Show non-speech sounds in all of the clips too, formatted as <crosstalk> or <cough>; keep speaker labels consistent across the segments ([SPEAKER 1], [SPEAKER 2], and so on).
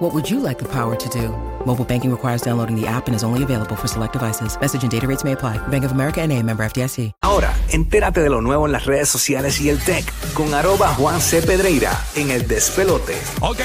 [SPEAKER 1] What would you like the power to do? Mobile banking requires downloading the app and is only available for select devices. Message and data rates may apply. Bank of America and a member FDIC.
[SPEAKER 2] Ahora, entérate de lo nuevo en las redes sociales y el tech con arroba Juan C. Pedreira en el despelote.
[SPEAKER 3] Ok,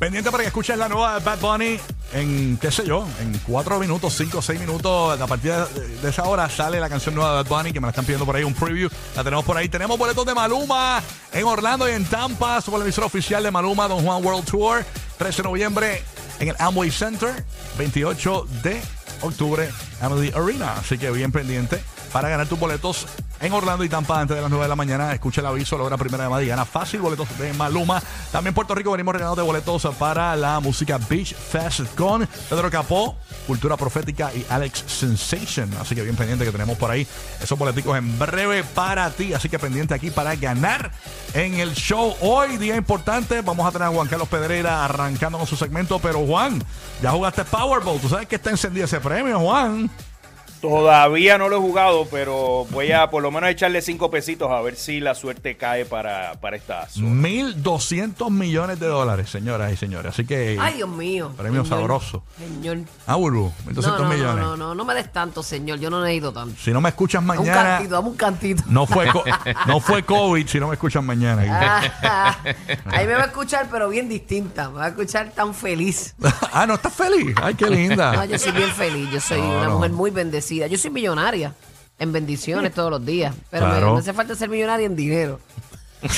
[SPEAKER 3] pendiente para que escuches la nueva de Bad Bunny en, qué sé yo, en cuatro minutos, cinco o seis minutos. A partir de, de esa hora sale la canción nueva de Bad Bunny, que me la están pidiendo por ahí, un preview. La tenemos por ahí. Tenemos boletos de Maluma en Orlando y en Tampa. Somos la emisora oficial de Maluma, Don Juan World Tour. 13 de noviembre en el Amway Center. 28 de octubre, Amity Arena. Así que bien pendiente para ganar tus boletos en Orlando y Tampa antes de las 9 de la mañana. Escucha el aviso, logra primera llamada y gana fácil boletos de Maluma. También Puerto Rico venimos regalando de boletos para la música Beach Fest con Pedro Capó, Cultura Profética y Alex Sensation. Así que bien pendiente que tenemos por ahí esos boleticos en breve para ti. Así que pendiente aquí para ganar en el show. Hoy, día importante, vamos a tener a Juan Carlos Pedrera arrancando con su segmento. Pero Juan, ya jugaste Powerball. Tú sabes que está encendido ese premio, Juan.
[SPEAKER 4] Todavía no lo he jugado, pero voy a por lo menos echarle cinco pesitos a ver si la suerte cae para, para esta zona.
[SPEAKER 3] 1.200 millones de dólares, señoras y señores. Así que.
[SPEAKER 5] Ay, Dios mío.
[SPEAKER 3] Premio
[SPEAKER 5] Señor.
[SPEAKER 3] sabroso.
[SPEAKER 5] Señor.
[SPEAKER 3] Ah, Burbu, 1.200
[SPEAKER 5] No, no, no,
[SPEAKER 3] millones.
[SPEAKER 5] no, no, no me des tanto, señor. Yo no necesito tanto.
[SPEAKER 3] Si no me escuchas
[SPEAKER 5] Dame un
[SPEAKER 3] mañana.
[SPEAKER 5] cantito, dame un cantito.
[SPEAKER 3] No fue, co- <laughs> no fue COVID si no me escuchan mañana.
[SPEAKER 5] Ah, <laughs> ahí me va a escuchar, pero bien distinta. Me va a escuchar tan feliz. <laughs>
[SPEAKER 3] ah, ¿no estás feliz? Ay, qué
[SPEAKER 5] No,
[SPEAKER 3] linda.
[SPEAKER 5] yo soy bien feliz. Yo soy
[SPEAKER 3] No,
[SPEAKER 5] una
[SPEAKER 3] no.
[SPEAKER 5] mujer muy bendecida. Yo soy millonaria en bendiciones todos los días. Pero me-
[SPEAKER 3] Claro.
[SPEAKER 5] me hace falta ser millonaria en dinero. <laughs>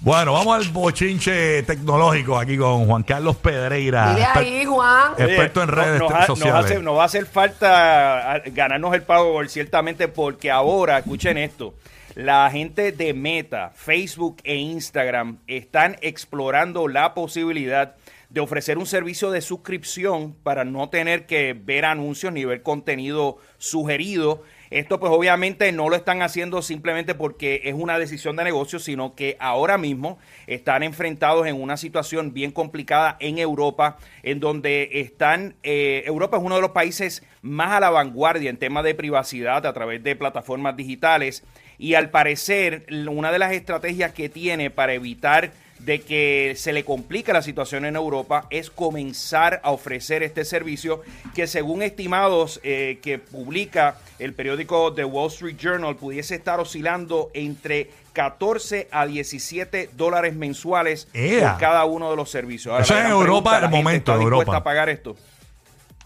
[SPEAKER 3] Bueno, vamos al bochinche tecnológico aquí con Juan Carlos Pedreira.
[SPEAKER 5] Dile
[SPEAKER 3] exper-
[SPEAKER 5] ahí, Juan.
[SPEAKER 3] Experto en
[SPEAKER 4] no-
[SPEAKER 3] redes
[SPEAKER 4] nos, ha- nos
[SPEAKER 3] sociales.
[SPEAKER 4] hace- nos va a hacer falta ah, ganarnos el Powerball ciertamente porque ahora, escuchen esto, la gente de Meta, Facebook e Instagram están explorando la posibilidad de ofrecer un servicio de suscripción para no tener que ver anuncios ni ver contenido sugerido. Esto pues obviamente no lo están haciendo simplemente porque es una decisión de negocio, sino que ahora mismo están enfrentados en una situación bien complicada en Europa, en donde están, eh, Europa es uno de los países más a la vanguardia en temas de privacidad a través de plataformas digitales y al parecer una de las estrategias que tiene para evitar de que se le complica la situación en Europa es comenzar a ofrecer este servicio que según estimados eh, que publica el periódico The Wall Street Journal pudiese estar oscilando entre 14 a 17 dólares mensuales
[SPEAKER 3] ¡Ea!
[SPEAKER 4] por cada uno de los servicios. Ahora,
[SPEAKER 3] Eso es Europa
[SPEAKER 4] pregunta,
[SPEAKER 3] de
[SPEAKER 4] ¿la gente
[SPEAKER 3] momento,
[SPEAKER 4] está
[SPEAKER 3] Europa.
[SPEAKER 4] a pagar esto?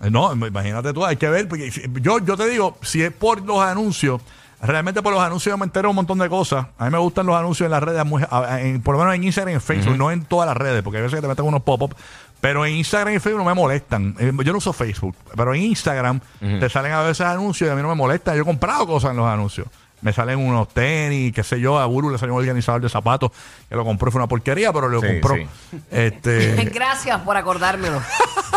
[SPEAKER 3] Eh, No, imagínate tú, hay que ver, porque yo, yo te digo, si es por los anuncios, realmente por los anuncios yo me entero un montón de cosas. A mí me gustan los anuncios en las redes, en- por lo menos en Instagram y en Facebook, no en todas las redes, porque a veces que te meten unos pop-up. Pero en Instagram y Facebook no me molestan. Eh, Yo no uso Facebook, pero en Instagram te salen a veces anuncios y a mí no me molestan. Yo he comprado cosas en los anuncios. Me salen unos tenis, qué sé yo, a Buru le salió un organizador de zapatos que lo compró, fue una porquería, pero lo
[SPEAKER 6] Sí,
[SPEAKER 3] compró.
[SPEAKER 6] sí.
[SPEAKER 3] Este, <laughs>
[SPEAKER 5] Gracias por acordármelo. <laughs>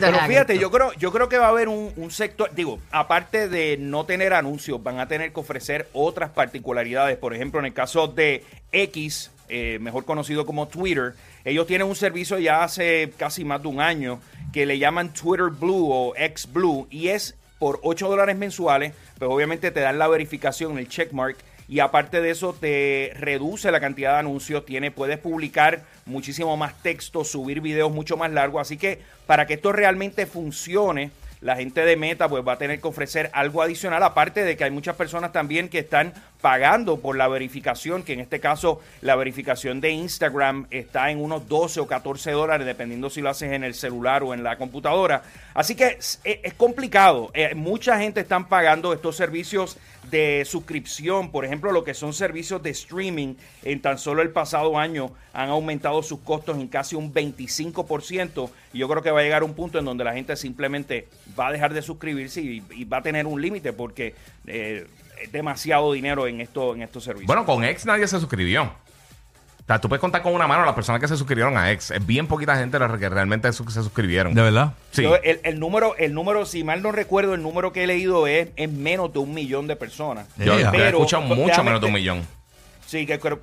[SPEAKER 4] Pero fíjate, yo creo, yo creo que va a haber un, un sector, digo, aparte de no tener anuncios, van a tener que ofrecer otras particularidades. Por ejemplo, en el caso de X, eh, mejor conocido como Twitter, ellos tienen un servicio ya hace casi más de un año que le llaman Twitter Blue o X Blue y es por 8 dólares mensuales, pues obviamente te dan la verificación, el checkmark y aparte de eso te reduce la cantidad de anuncios, tiene, puedes publicar muchísimo más texto, subir videos mucho más largos, así que para que esto realmente funcione, la gente de Meta pues va a tener que ofrecer algo adicional, aparte de que hay muchas personas también que están pagando por la verificación, que en este caso la verificación de Instagram está en unos 12 o 14 dólares, dependiendo si lo haces en el celular o en la computadora. Así que es, complicado. Eh, mucha gente están pagando estos servicios de suscripción, por ejemplo, lo que son servicios de streaming, en tan solo el pasado año han aumentado sus costos en casi un 25%. Y yo creo que va a llegar un punto en donde la gente simplemente va a dejar de suscribirse y, va a tener un límite porque eh, demasiado dinero en, esto, en estos servicios.
[SPEAKER 6] Bueno, con X nadie se suscribió. O sea, tú puedes contar con una mano a las personas que se suscribieron a X. Es bien poquita gente la que realmente se suscribieron.
[SPEAKER 3] ¿De verdad?
[SPEAKER 6] Sí.
[SPEAKER 4] Yo, el, el número, el número, si mal no recuerdo, el número que he leído es, es menos de un millón de personas.
[SPEAKER 6] Yo,
[SPEAKER 3] Yeah.
[SPEAKER 6] yo he
[SPEAKER 4] Pero,
[SPEAKER 6] escuchado mucho menos de un millón.
[SPEAKER 4] Sí, que creo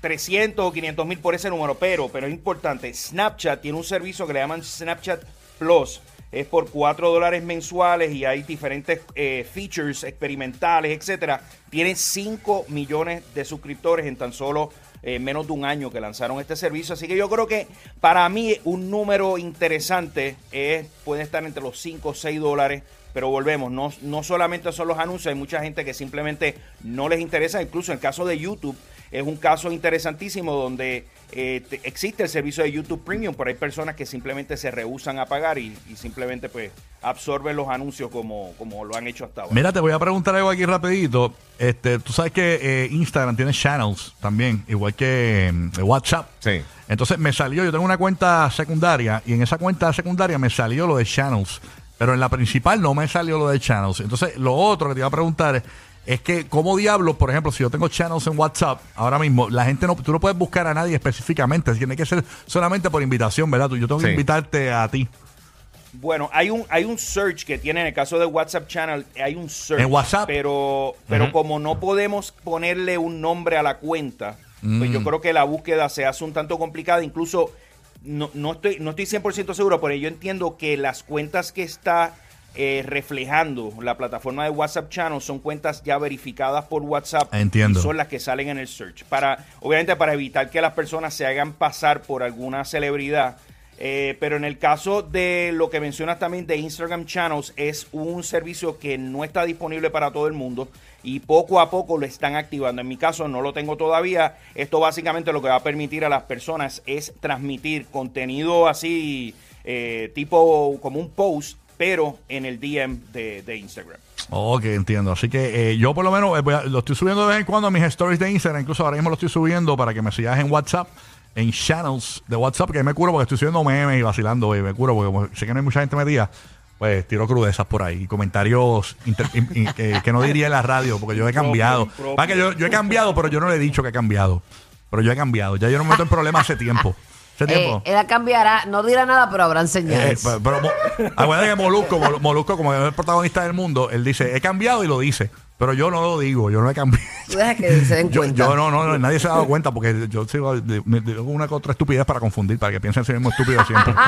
[SPEAKER 4] 300 o 500 mil por ese número, pero, pero es importante. Snapchat tiene un servicio que le llaman Snapchat Plus. Es por 4 dólares mensuales y hay diferentes eh, features experimentales, etcétera. Tiene 5 millones de suscriptores en tan solo eh, menos de un año que lanzaron este servicio. Así que yo creo que para mí un número interesante es, puede estar entre los 5 o 6 dólares. Pero volvemos, no, no solamente son los anuncios, hay mucha gente que simplemente no les interesa. Incluso en el caso de YouTube, es un caso interesantísimo donde eh, te- existe el servicio de YouTube Premium, pero hay personas que simplemente se rehusan a pagar y, y simplemente pues absorben los anuncios como, como lo han hecho hasta ahora.
[SPEAKER 3] Mira, te voy a preguntar algo aquí rapidito. Este, tú sabes que eh, Instagram tiene channels también, igual que eh, WhatsApp.
[SPEAKER 6] Sí.
[SPEAKER 3] Entonces me salió, yo tengo una cuenta secundaria y en esa cuenta secundaria me salió lo de channels, pero en la principal no me salió lo de channels. Entonces lo otro que te iba a preguntar es, es que cómo diablos, por ejemplo, si yo tengo channels en WhatsApp, ahora mismo la gente no, tú no puedes buscar a nadie específicamente, tiene que ser solamente por invitación, ¿verdad? Tú- Yo tengo que
[SPEAKER 6] Sí.
[SPEAKER 3] invitarte a ti.
[SPEAKER 4] Bueno, hay un, hay un search que tiene en el caso de WhatsApp Channel, hay un search.
[SPEAKER 3] En WhatsApp.
[SPEAKER 4] Pero, pero como no podemos ponerle un nombre a la cuenta, pues
[SPEAKER 3] Mm.
[SPEAKER 4] yo creo que la búsqueda se hace un tanto complicada. Incluso no, no estoy, no estoy 100% seguro, pero yo entiendo que las cuentas que está eh, reflejando la plataforma de WhatsApp Channel son cuentas ya verificadas por WhatsApp.
[SPEAKER 3] Entiendo.
[SPEAKER 4] Y son las que salen en el search. Para, obviamente para evitar que las personas se hagan pasar por alguna celebridad. Eh, pero en el caso de lo que mencionas también de Instagram Channels, es un servicio que no está disponible para todo el mundo y poco a poco lo están activando. En mi caso no lo tengo todavía. Esto básicamente lo que va a permitir a las personas es transmitir contenido así, eh, tipo como un post, pero en el DM de, de Instagram.
[SPEAKER 3] Ok, entiendo. Así que eh, yo por lo menos eh, voy a- lo estoy subiendo de vez en cuando a mis stories de Instagram. Incluso ahora mismo lo estoy subiendo para que me sigas en WhatsApp, en channels de WhatsApp, que ahí me curo porque estoy subiendo memes y vacilando. Y me curo porque como sé que no hay mucha gente metida, pues tiro crudezas por ahí. Y comentarios inter- in- in- que, que no diría en la radio porque yo he cambiado. Va que yo, yo he cambiado, pero yo no le he dicho que he cambiado. Pero yo he cambiado. Ya yo no me meto en problemas hace tiempo. Hace
[SPEAKER 5] Eh,
[SPEAKER 3] tiempo.
[SPEAKER 5] él cambiará, no dirá nada, pero habrán
[SPEAKER 3] Eh,
[SPEAKER 5] señales.
[SPEAKER 3] pero, pero Mo- acuérdate que Molusco, Mol- Molusco, como es el protagonista del mundo, él dice, he cambiado y lo dice. Pero yo no lo digo, yo no he cambiado.
[SPEAKER 5] Tú dejas que se den <laughs>
[SPEAKER 3] Yo,
[SPEAKER 5] cuenta.
[SPEAKER 3] yo no, no, no, nadie se ha dado cuenta porque yo sigo de- me- digo una que otra estupidez para confundir, para que piensen en sí mismo estúpido siempre. <laughs>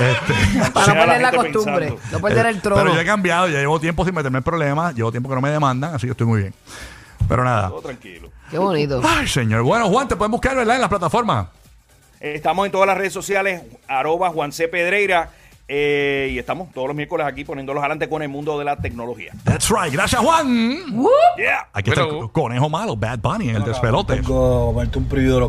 [SPEAKER 3] Este,
[SPEAKER 5] Para no
[SPEAKER 4] la
[SPEAKER 5] perder la
[SPEAKER 4] gente
[SPEAKER 5] costumbre,
[SPEAKER 4] pensando.
[SPEAKER 5] no perder el trono.
[SPEAKER 3] Pero yo he cambiado, ya llevo tiempo sin meterme en problemas, llevo tiempo que no me demandan, así que estoy muy bien. Pero nada.
[SPEAKER 4] Todo tranquilo.
[SPEAKER 5] Qué bonito.
[SPEAKER 3] Ay, señor. Bueno, Juan, te pueden buscar, ¿verdad? En las plataformas.
[SPEAKER 4] Eh, Estamos en todas las redes sociales, arroba Juan C. Pedreira. eh, y estamos todos los miércoles aquí poniéndolos adelante con el mundo de la tecnología.
[SPEAKER 3] That's right. Gracias, Juan.
[SPEAKER 4] Yeah.
[SPEAKER 3] Aquí está el conejo malo, Bad Bunny, en el despelote.
[SPEAKER 7] Tengo, comerte un preview de lo